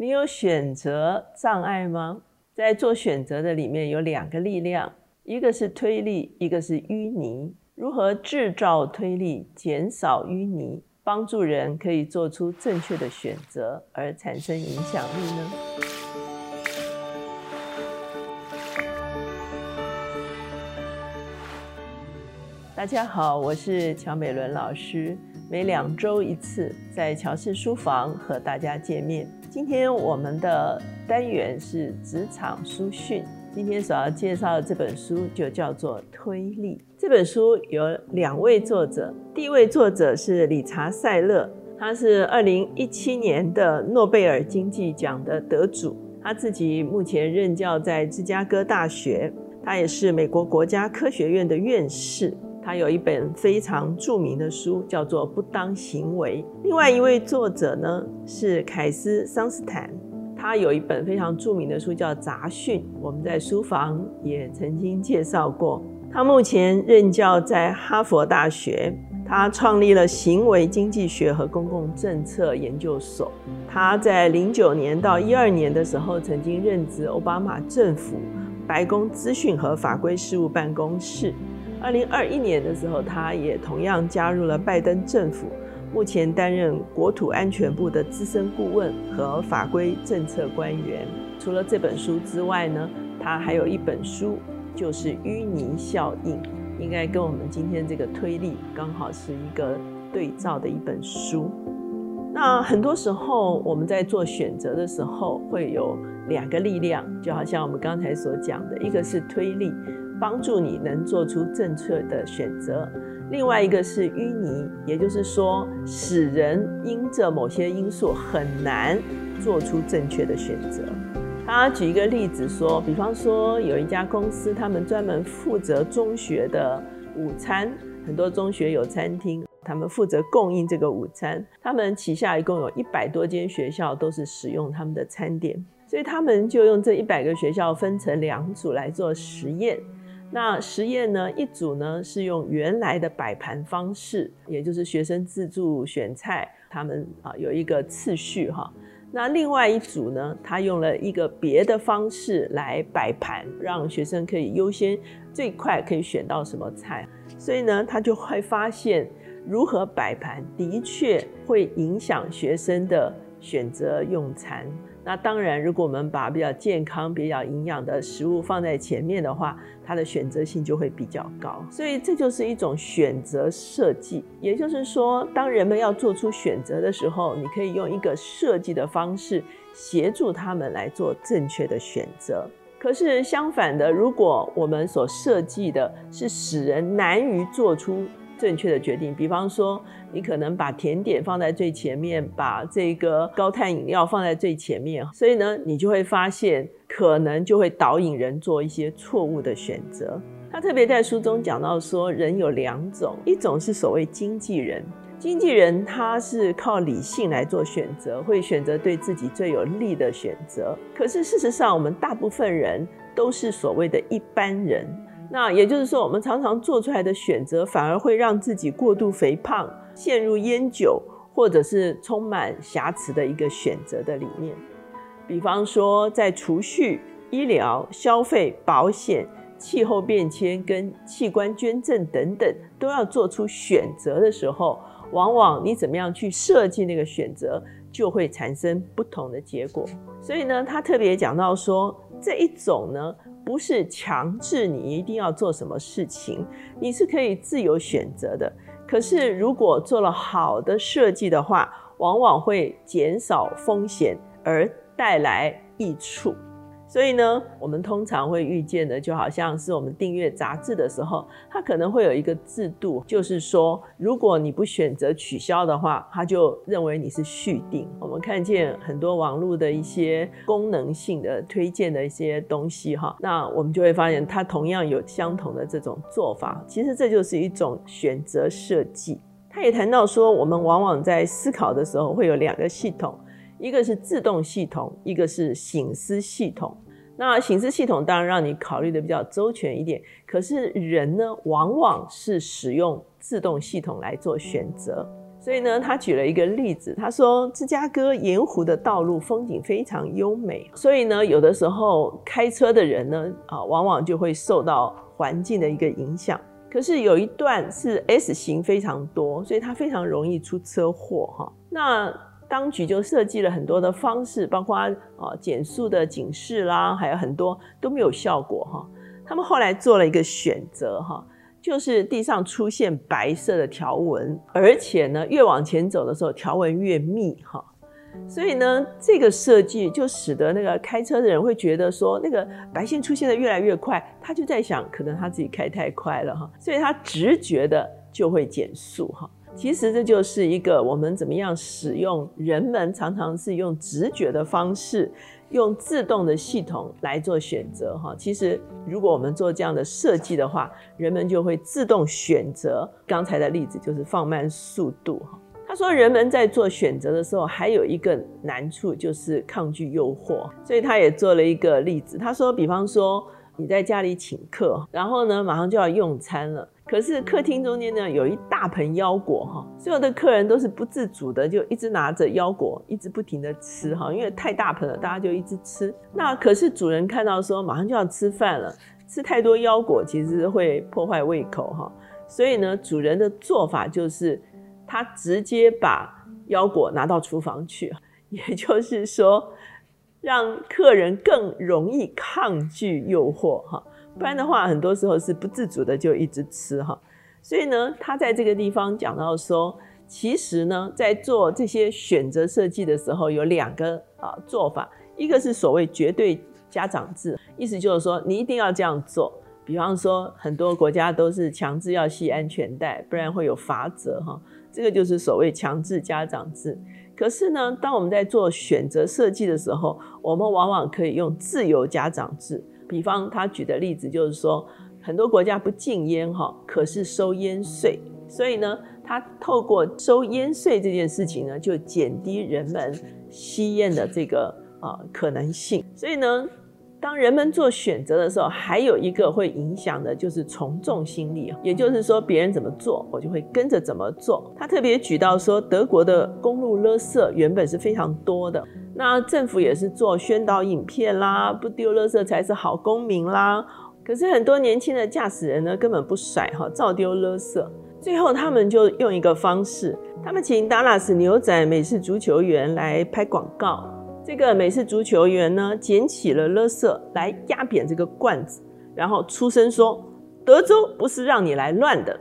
你有选择障碍吗？在做选择的里面有两个力量，一个是推力，一个是淤泥。如何制造推力，减少淤泥，帮助人可以做出正确的选择而产生影响力呢？大家好，我是乔美伦老师，每两周一次在乔氏书房和大家见面。今天我们的单元是职场书讯。今天所要介绍的这本书就叫做《推力》。这本书有两位作者，第一位作者是理查·塞勒，他是二零一七年的诺贝尔经济奖的得主。他自己目前任教在芝加哥大学，他也是美国国家科学院的院士。他有一本非常著名的书，叫做《不当行为》。另外一位作者呢是凯斯·桑斯坦，他有一本非常著名的书叫《杂讯》，我们在书房也曾经介绍过。他目前任教在哈佛大学，他创立了行为经济学和公共政策研究所。他在零九年到一二年的时候，曾经任职奥巴马政府白宫资讯和法规事务办公室。二零二一年的时候，他也同样加入了拜登政府，目前担任国土安全部的资深顾问和法规政策官员。除了这本书之外呢，他还有一本书，就是《淤泥效应》，应该跟我们今天这个推力刚好是一个对照的一本书。那很多时候我们在做选择的时候，会有两个力量，就好像我们刚才所讲的，一个是推力。帮助你能做出正确的选择。另外一个是淤泥，也就是说，使人因着某些因素很难做出正确的选择。他举一个例子说，比方说有一家公司，他们专门负责中学的午餐，很多中学有餐厅，他们负责供应这个午餐。他们旗下一共有一百多间学校都是使用他们的餐点，所以他们就用这一百个学校分成两组来做实验。那实验呢？一组呢是用原来的摆盘方式，也就是学生自助选菜，他们啊有一个次序哈。那另外一组呢，他用了一个别的方式来摆盘，让学生可以优先最快可以选到什么菜。所以呢，他就会发现如何摆盘的确会影响学生的选择用餐。那当然，如果我们把比较健康、比较营养的食物放在前面的话，它的选择性就会比较高。所以这就是一种选择设计。也就是说，当人们要做出选择的时候，你可以用一个设计的方式协助他们来做正确的选择。可是相反的，如果我们所设计的是使人难于做出正确的决定，比方说，你可能把甜点放在最前面，把这个高碳饮料放在最前面，所以呢，你就会发现可能就会导引人做一些错误的选择。他特别在书中讲到说，人有两种，一种是所谓经纪人，经纪人他是靠理性来做选择，会选择对自己最有利的选择。可是事实上，我们大部分人都是所谓的一般人。那也就是说，我们常常做出来的选择，反而会让自己过度肥胖，陷入烟酒或者是充满瑕疵的一个选择的里面。比方说，在储蓄、医疗、消费、保险、气候变迁跟器官捐赠等等，都要做出选择的时候，往往你怎么样去设计那个选择，就会产生不同的结果。所以呢，他特别讲到说，这一种呢。不是强制你一定要做什么事情，你是可以自由选择的。可是如果做了好的设计的话，往往会减少风险而带来益处。所以呢，我们通常会遇见的，就好像是我们订阅杂志的时候，它可能会有一个制度，就是说，如果你不选择取消的话，它就认为你是续订。我们看见很多网络的一些功能性的推荐的一些东西，哈，那我们就会发现它同样有相同的这种做法。其实这就是一种选择设计。他也谈到说，我们往往在思考的时候会有两个系统。一个是自动系统，一个是醒思系统。那醒思系统当然让你考虑的比较周全一点，可是人呢，往往是使用自动系统来做选择。所以呢，他举了一个例子，他说芝加哥盐湖的道路风景非常优美，所以呢，有的时候开车的人呢，啊，往往就会受到环境的一个影响。可是有一段是 S 型非常多，所以它非常容易出车祸哈。那当局就设计了很多的方式，包括啊减速的警示啦，还有很多都没有效果哈。他们后来做了一个选择哈。就是地上出现白色的条纹，而且呢，越往前走的时候，条纹越密哈。所以呢，这个设计就使得那个开车的人会觉得说，那个白线出现的越来越快，他就在想，可能他自己开太快了哈，所以他直觉的就会减速哈。其实这就是一个我们怎么样使用，人们常常是用直觉的方式。用自动的系统来做选择，哈，其实如果我们做这样的设计的话，人们就会自动选择。刚才的例子就是放慢速度，哈。他说，人们在做选择的时候，还有一个难处就是抗拒诱惑，所以他也做了一个例子。他说，比方说你在家里请客，然后呢，马上就要用餐了。可是客厅中间呢有一大盆腰果哈，所有的客人都是不自主的就一直拿着腰果，一直不停的吃哈，因为太大盆了，大家就一直吃。那可是主人看到说马上就要吃饭了，吃太多腰果其实会破坏胃口哈，所以呢，主人的做法就是他直接把腰果拿到厨房去，也就是说让客人更容易抗拒诱惑哈。不然的话，很多时候是不自主的就一直吃哈，所以呢，他在这个地方讲到说，其实呢，在做这些选择设计的时候，有两个啊做法，一个是所谓绝对家长制，意思就是说你一定要这样做，比方说很多国家都是强制要系安全带，不然会有罚则哈，这个就是所谓强制家长制。可是呢，当我们在做选择设计的时候，我们往往可以用自由家长制。比方他举的例子就是说，很多国家不禁烟哈，可是收烟税，所以呢，他透过收烟税这件事情呢，就减低人们吸烟的这个啊可能性。所以呢，当人们做选择的时候，还有一个会影响的就是从众心理，也就是说别人怎么做，我就会跟着怎么做。他特别举到说，德国的公路垃圾原本是非常多的。那政府也是做宣导影片啦，不丢垃圾才是好公民啦。可是很多年轻的驾驶人呢，根本不甩哈，照丢垃圾。最后他们就用一个方式，他们请达拉斯牛仔美式足球员来拍广告。这个美式足球员呢，捡起了垃圾来压扁这个罐子，然后出声说：“德州不是让你来乱的。”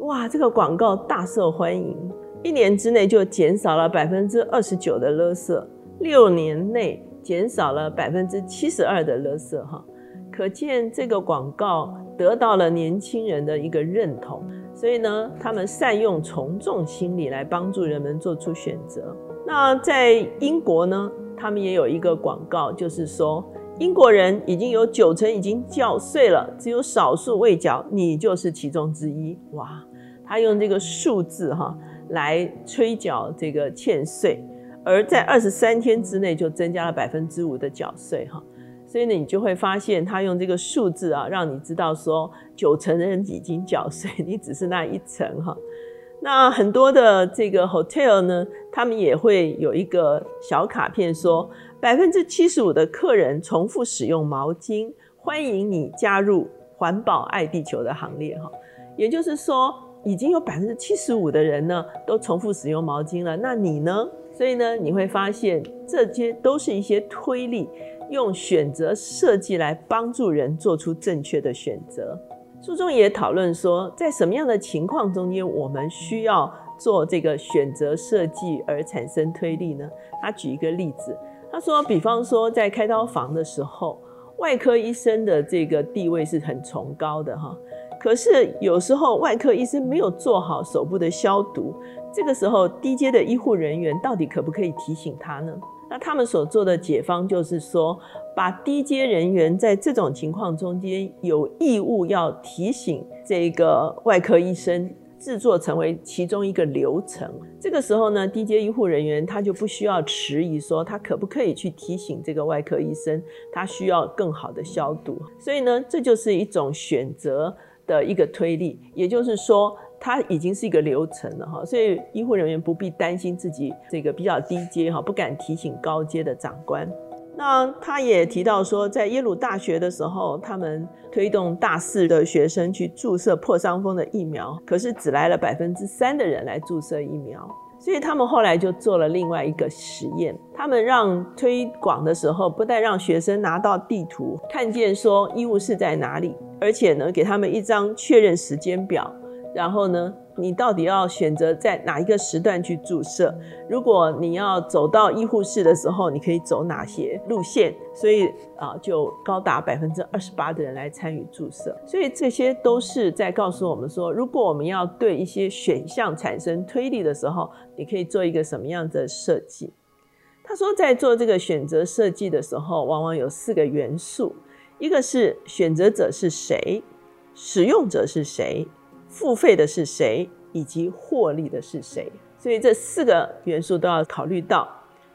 哇，这个广告大受欢迎，一年之内就减少了百分之二十九的垃圾。六年内减少了百分之七十二的垃圾，哈，可见这个广告得到了年轻人的一个认同，所以呢，他们善用从众心理来帮助人们做出选择。那在英国呢，他们也有一个广告，就是说英国人已经有九成已经缴税了，只有少数未缴，你就是其中之一。哇，他用这个数字哈来催缴这个欠税。而在二十三天之内就增加了百分之五的缴税哈，所以呢，你就会发现他用这个数字啊，让你知道说九成的人已经缴税，你只是那一层哈。那很多的这个 hotel 呢，他们也会有一个小卡片说，百分之七十五的客人重复使用毛巾，欢迎你加入环保爱地球的行列哈。也就是说，已经有百分之七十五的人呢都重复使用毛巾了，那你呢？所以呢，你会发现这些都是一些推力，用选择设计来帮助人做出正确的选择。书中也讨论说，在什么样的情况中间，我们需要做这个选择设计而产生推力呢？他举一个例子，他说，比方说在开刀房的时候，外科医生的这个地位是很崇高的哈。可是有时候外科医生没有做好手部的消毒，这个时候低阶的医护人员到底可不可以提醒他呢？那他们所做的解方就是说，把低阶人员在这种情况中间有义务要提醒这个外科医生，制作成为其中一个流程。这个时候呢，低阶医护人员他就不需要迟疑，说他可不可以去提醒这个外科医生，他需要更好的消毒。所以呢，这就是一种选择。的一个推力，也就是说，它已经是一个流程了哈，所以医护人员不必担心自己这个比较低阶哈，不敢提醒高阶的长官。那他也提到说，在耶鲁大学的时候，他们推动大四的学生去注射破伤风的疫苗，可是只来了百分之三的人来注射疫苗。所以他们后来就做了另外一个实验，他们让推广的时候，不但让学生拿到地图，看见说医务室在哪里，而且呢，给他们一张确认时间表，然后呢。你到底要选择在哪一个时段去注射？如果你要走到医护室的时候，你可以走哪些路线？所以啊，就高达百分之二十八的人来参与注射。所以这些都是在告诉我们说，如果我们要对一些选项产生推理的时候，你可以做一个什么样的设计？他说，在做这个选择设计的时候，往往有四个元素：一个是选择者是谁，使用者是谁。付费的是谁，以及获利的是谁？所以这四个元素都要考虑到。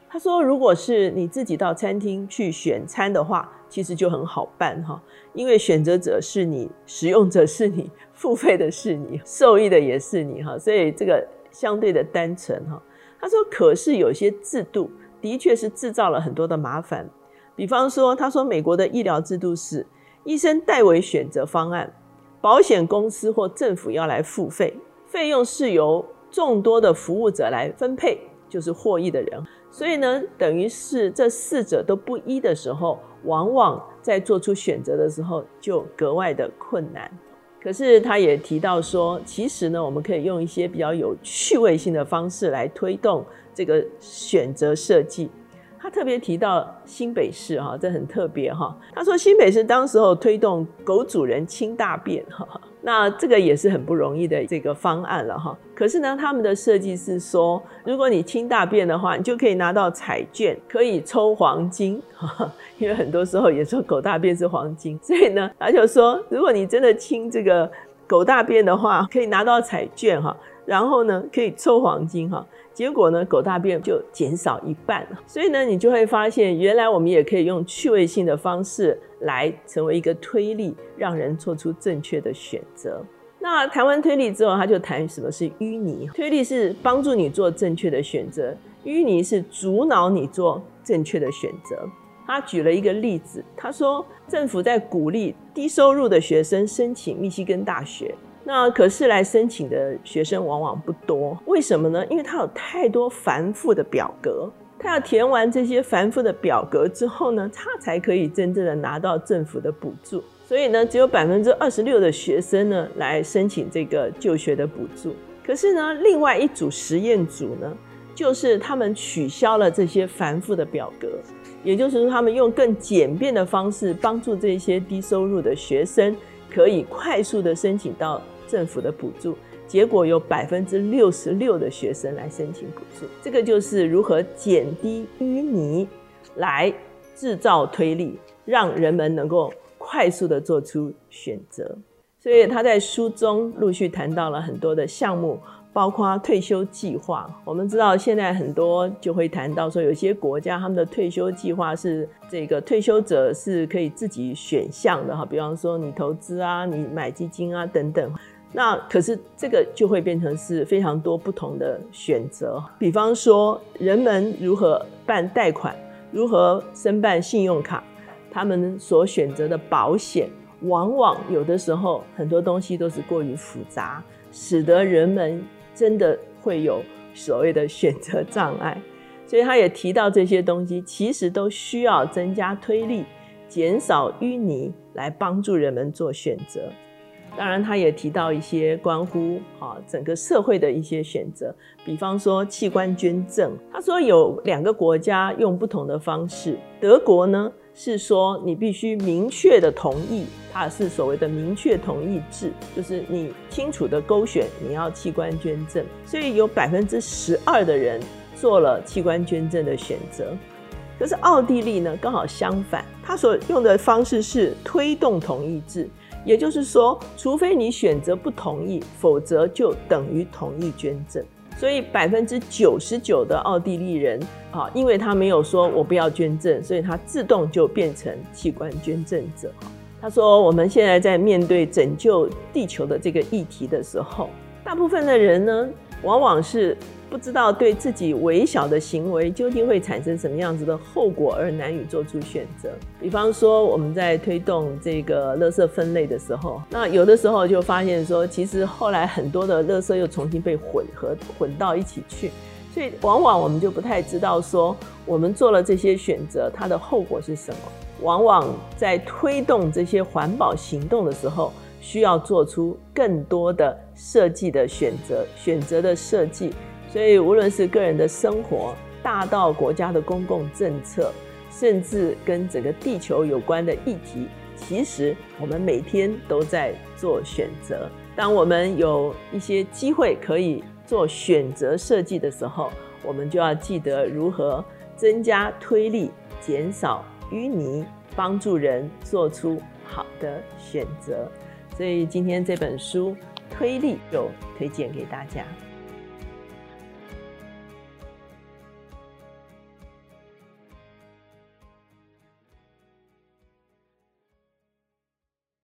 他说，如果是你自己到餐厅去选餐的话，其实就很好办哈，因为选择者是你，使用者是你，付费的是你，受益的也是你哈，所以这个相对的单纯哈。他说，可是有些制度的确是制造了很多的麻烦，比方说，他说美国的医疗制度是医生代为选择方案。保险公司或政府要来付费，费用是由众多的服务者来分配，就是获益的人。所以呢，等于是这四者都不一的时候，往往在做出选择的时候就格外的困难。可是他也提到说，其实呢，我们可以用一些比较有趣味性的方式来推动这个选择设计。他特别提到新北市哈，这很特别哈。他说新北市当时候推动狗主人清大便哈，那这个也是很不容易的这个方案了哈。可是呢，他们的设计是说，如果你清大便的话，你就可以拿到彩券，可以抽黄金哈。因为很多时候也说狗大便是黄金，所以呢，他就说，如果你真的清这个狗大便的话，可以拿到彩券哈，然后呢，可以抽黄金哈。结果呢，狗大便就减少一半了。所以呢，你就会发现，原来我们也可以用趣味性的方式来成为一个推力，让人做出正确的选择。那谈完推力之后，他就谈什么是淤泥。推力是帮助你做正确的选择，淤泥是阻挠你做正确的选择。他举了一个例子，他说政府在鼓励低收入的学生申请密西根大学。那可是来申请的学生往往不多，为什么呢？因为他有太多繁复的表格，他要填完这些繁复的表格之后呢，他才可以真正的拿到政府的补助。所以呢，只有百分之二十六的学生呢来申请这个就学的补助。可是呢，另外一组实验组呢，就是他们取消了这些繁复的表格，也就是说，他们用更简便的方式帮助这些低收入的学生。可以快速的申请到政府的补助，结果有百分之六十六的学生来申请补助。这个就是如何减低淤泥，来制造推力，让人们能够快速的做出选择。所以他在书中陆续谈到了很多的项目。包括退休计划，我们知道现在很多就会谈到说，有些国家他们的退休计划是这个退休者是可以自己选项的哈，比方说你投资啊，你买基金啊等等。那可是这个就会变成是非常多不同的选择，比方说人们如何办贷款，如何申办信用卡，他们所选择的保险，往往有的时候很多东西都是过于复杂，使得人们。真的会有所谓的选择障碍，所以他也提到这些东西，其实都需要增加推力，减少淤泥，来帮助人们做选择。当然，他也提到一些关乎啊整个社会的一些选择，比方说器官捐赠。他说有两个国家用不同的方式，德国呢。是说你必须明确的同意，它是所谓的明确同意制，就是你清楚的勾选你要器官捐赠，所以有百分之十二的人做了器官捐赠的选择。可是奥地利呢，刚好相反，他所用的方式是推动同意制，也就是说，除非你选择不同意，否则就等于同意捐赠。所以百分之九十九的奥地利人啊，因为他没有说我不要捐赠，所以他自动就变成器官捐赠者。他说，我们现在在面对拯救地球的这个议题的时候，大部分的人呢，往往是不知道对自己微小的行为究竟会产生什么样子的后果，而难以做出选择。比方说，我们在推动这个垃圾分类的时候，那有的时候就发现说，其实后来很多的垃圾又重新被混合混到一起去，所以往往我们就不太知道说，我们做了这些选择，它的后果是什么。往往在推动这些环保行动的时候，需要做出更多的设计的选择，选择的设计。所以，无论是个人的生活，大到国家的公共政策，甚至跟整个地球有关的议题，其实我们每天都在做选择。当我们有一些机会可以做选择设计的时候，我们就要记得如何增加推力，减少淤泥。帮助人做出好的选择，所以今天这本书推力就推荐给大家。